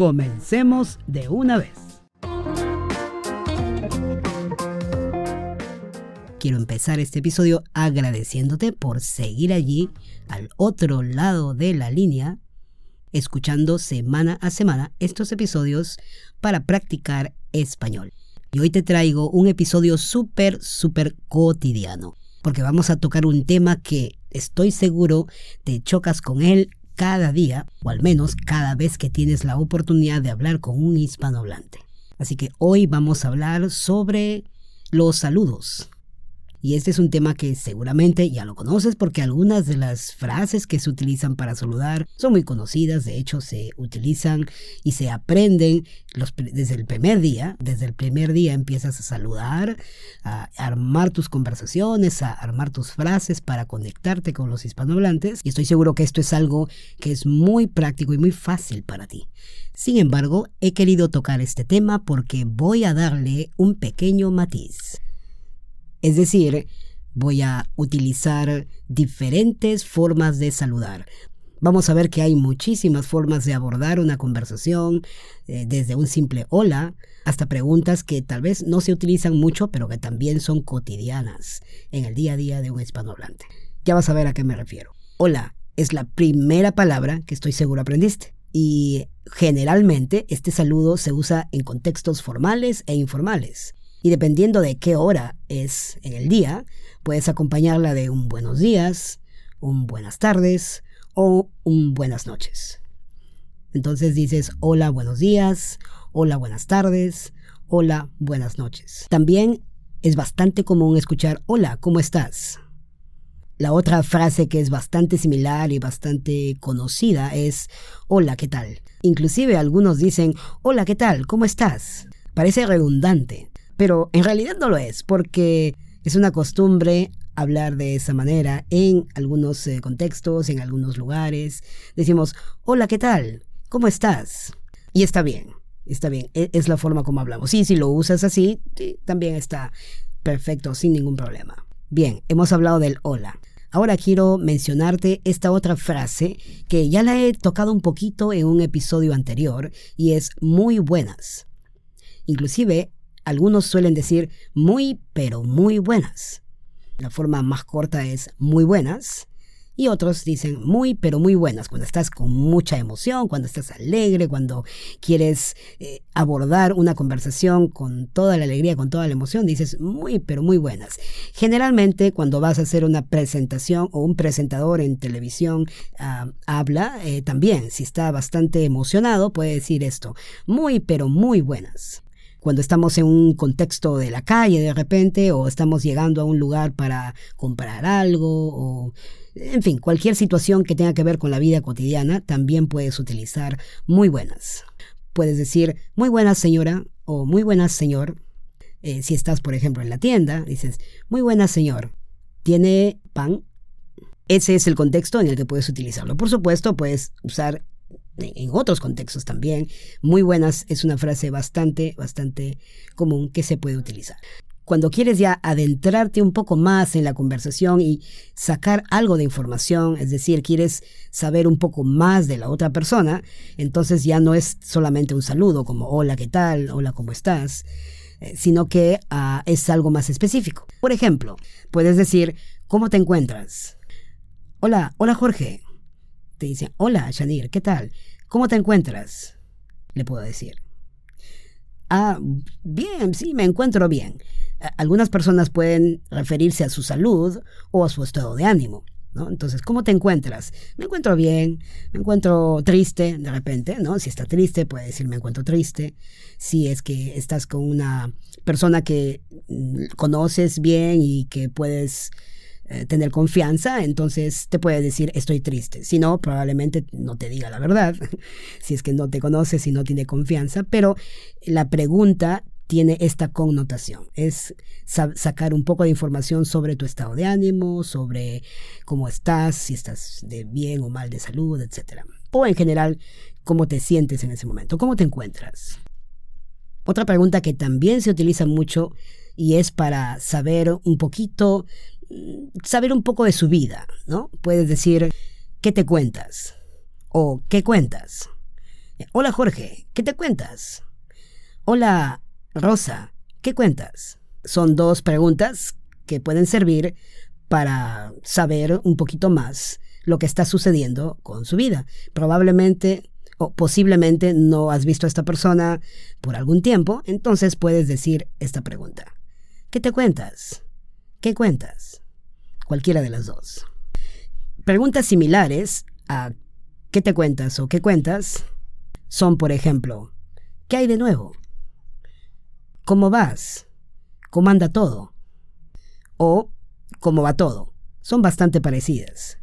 comencemos de una vez. Quiero empezar este episodio agradeciéndote por seguir allí, al otro lado de la línea, escuchando semana a semana estos episodios para practicar español. Y hoy te traigo un episodio súper, súper cotidiano, porque vamos a tocar un tema que estoy seguro te chocas con él cada día, o al menos cada vez que tienes la oportunidad de hablar con un hispanohablante. Así que hoy vamos a hablar sobre los saludos. Y este es un tema que seguramente ya lo conoces porque algunas de las frases que se utilizan para saludar son muy conocidas, de hecho se utilizan y se aprenden desde el primer día, desde el primer día empiezas a saludar, a armar tus conversaciones, a armar tus frases para conectarte con los hispanohablantes y estoy seguro que esto es algo que es muy práctico y muy fácil para ti. Sin embargo, he querido tocar este tema porque voy a darle un pequeño matiz. Es decir, voy a utilizar diferentes formas de saludar. Vamos a ver que hay muchísimas formas de abordar una conversación, eh, desde un simple hola hasta preguntas que tal vez no se utilizan mucho, pero que también son cotidianas en el día a día de un hispanohablante. Ya vas a ver a qué me refiero. Hola es la primera palabra que estoy seguro aprendiste. Y generalmente este saludo se usa en contextos formales e informales. Y dependiendo de qué hora es en el día, puedes acompañarla de un buenos días, un buenas tardes o un buenas noches. Entonces dices hola, buenos días, hola, buenas tardes, hola, buenas noches. También es bastante común escuchar hola, ¿cómo estás? La otra frase que es bastante similar y bastante conocida es hola, ¿qué tal? Inclusive algunos dicen hola, ¿qué tal? ¿Cómo estás? Parece redundante, pero en realidad no lo es, porque es una costumbre hablar de esa manera en algunos eh, contextos, en algunos lugares. Decimos, hola, ¿qué tal? ¿Cómo estás? Y está bien, está bien, e, es la forma como hablamos. Y si lo usas así, también está perfecto, sin ningún problema. Bien, hemos hablado del hola. Ahora quiero mencionarte esta otra frase que ya la he tocado un poquito en un episodio anterior y es muy buenas. Inclusive algunos suelen decir muy, pero muy buenas. La forma más corta es muy buenas. Y otros dicen muy, pero muy buenas, cuando estás con mucha emoción, cuando estás alegre, cuando quieres eh, abordar una conversación con toda la alegría, con toda la emoción, dices muy, pero muy buenas. Generalmente cuando vas a hacer una presentación o un presentador en televisión ah, habla, eh, también, si está bastante emocionado, puede decir esto, muy, pero muy buenas cuando estamos en un contexto de la calle de repente o estamos llegando a un lugar para comprar algo o en fin, cualquier situación que tenga que ver con la vida cotidiana también puedes utilizar muy buenas. Puedes decir muy buenas señora o muy buenas señor. Eh, si estás, por ejemplo, en la tienda, dices muy buenas señor. ¿Tiene pan? Ese es el contexto en el que puedes utilizarlo. Por supuesto, puedes usar en otros contextos también. Muy buenas es una frase bastante, bastante común que se puede utilizar. Cuando quieres ya adentrarte un poco más en la conversación y sacar algo de información, es decir, quieres saber un poco más de la otra persona, entonces ya no es solamente un saludo como hola, ¿qué tal? Hola, ¿cómo estás? Eh, sino que ah, es algo más específico. Por ejemplo, puedes decir, ¿cómo te encuentras? Hola, hola Jorge, te dicen, hola, Shanir, ¿qué tal? ¿Cómo te encuentras? Le puedo decir. Ah, bien, sí, me encuentro bien. Algunas personas pueden referirse a su salud o a su estado de ánimo. ¿No? Entonces, ¿cómo te encuentras? Me encuentro bien, me encuentro triste de repente, ¿no? Si está triste, puede decir me encuentro triste. Si es que estás con una persona que mm, conoces bien y que puedes eh, tener confianza, entonces te puede decir estoy triste. Si no, probablemente no te diga la verdad, si es que no te conoce, si no tiene confianza, pero la pregunta tiene esta connotación. Es sacar un poco de información sobre tu estado de ánimo, sobre cómo estás, si estás de bien o mal de salud, etc. O en general, cómo te sientes en ese momento, cómo te encuentras. Otra pregunta que también se utiliza mucho y es para saber un poquito saber un poco de su vida, ¿no? Puedes decir, ¿qué te cuentas? O ¿qué cuentas? Hola Jorge, ¿qué te cuentas? Hola Rosa, ¿qué cuentas? Son dos preguntas que pueden servir para saber un poquito más lo que está sucediendo con su vida. Probablemente o posiblemente no has visto a esta persona por algún tiempo, entonces puedes decir esta pregunta. ¿Qué te cuentas? ¿Qué cuentas? Cualquiera de las dos. Preguntas similares a ¿qué te cuentas o qué cuentas? son, por ejemplo, ¿qué hay de nuevo? ¿Cómo vas? ¿Cómo anda todo? O ¿cómo va todo? Son bastante parecidas.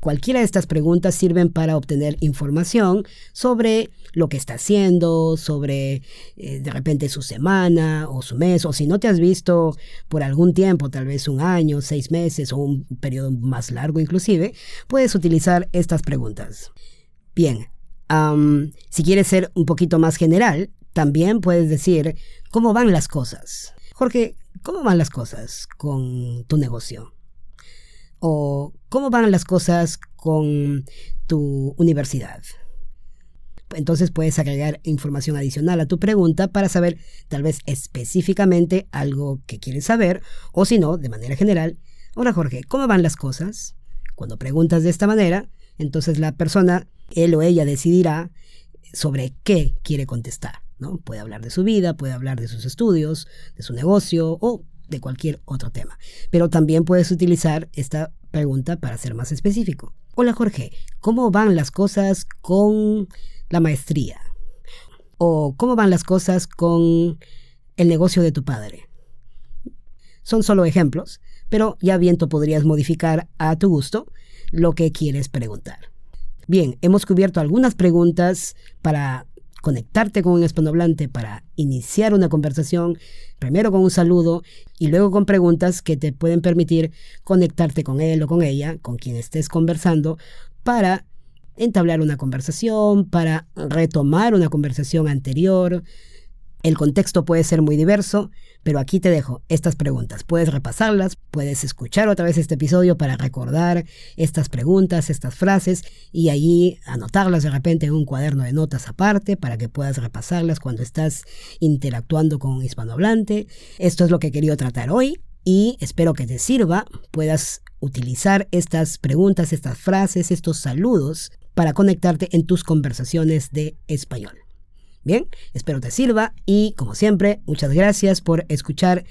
Cualquiera de estas preguntas sirven para obtener información sobre lo que está haciendo, sobre eh, de repente su semana o su mes, o si no te has visto por algún tiempo, tal vez un año, seis meses o un periodo más largo inclusive, puedes utilizar estas preguntas. Bien, si quieres ser un poquito más general, también puedes decir cómo van las cosas. Jorge, ¿cómo van las cosas con tu negocio? O cómo van las cosas con tu universidad. Entonces puedes agregar información adicional a tu pregunta para saber tal vez específicamente algo que quieres saber o si no, de manera general. Hola Jorge, ¿cómo van las cosas? Cuando preguntas de esta manera, entonces la persona, él o ella decidirá sobre qué quiere contestar. ¿no? Puede hablar de su vida, puede hablar de sus estudios, de su negocio o de cualquier otro tema. Pero también puedes utilizar esta pregunta para ser más específico. Hola Jorge, ¿cómo van las cosas con la maestría? ¿O cómo van las cosas con el negocio de tu padre? Son solo ejemplos, pero ya bien tú podrías modificar a tu gusto lo que quieres preguntar. Bien, hemos cubierto algunas preguntas para conectarte con un hispanohablante para iniciar una conversación, primero con un saludo y luego con preguntas que te pueden permitir conectarte con él o con ella, con quien estés conversando, para entablar una conversación, para retomar una conversación anterior, el contexto puede ser muy diverso, pero aquí te dejo estas preguntas. Puedes repasarlas, puedes escuchar otra vez este episodio para recordar estas preguntas, estas frases y allí anotarlas de repente en un cuaderno de notas aparte para que puedas repasarlas cuando estás interactuando con un hispanohablante. Esto es lo que quería tratar hoy y espero que te sirva, puedas utilizar estas preguntas, estas frases, estos saludos para conectarte en tus conversaciones de español. Bien, espero te sirva y como siempre, muchas gracias por escuchar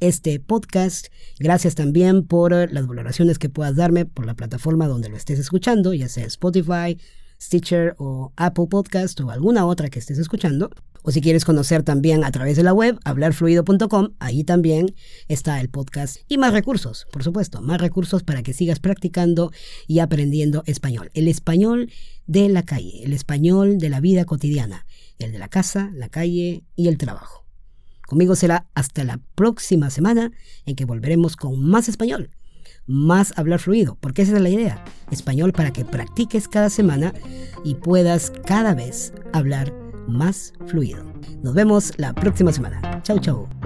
este podcast. Gracias también por las valoraciones que puedas darme por la plataforma donde lo estés escuchando, ya sea Spotify, Stitcher o Apple Podcast o alguna otra que estés escuchando. O si quieres conocer también a través de la web, hablarfluido.com, ahí también está el podcast y más recursos, por supuesto, más recursos para que sigas practicando y aprendiendo español. El español de la calle, el español de la vida cotidiana el de la casa, la calle y el trabajo. Conmigo será hasta la próxima semana en que volveremos con más español, más hablar fluido, porque esa es la idea. Español para que practiques cada semana y puedas cada vez hablar más fluido. Nos vemos la próxima semana. Chau, chau.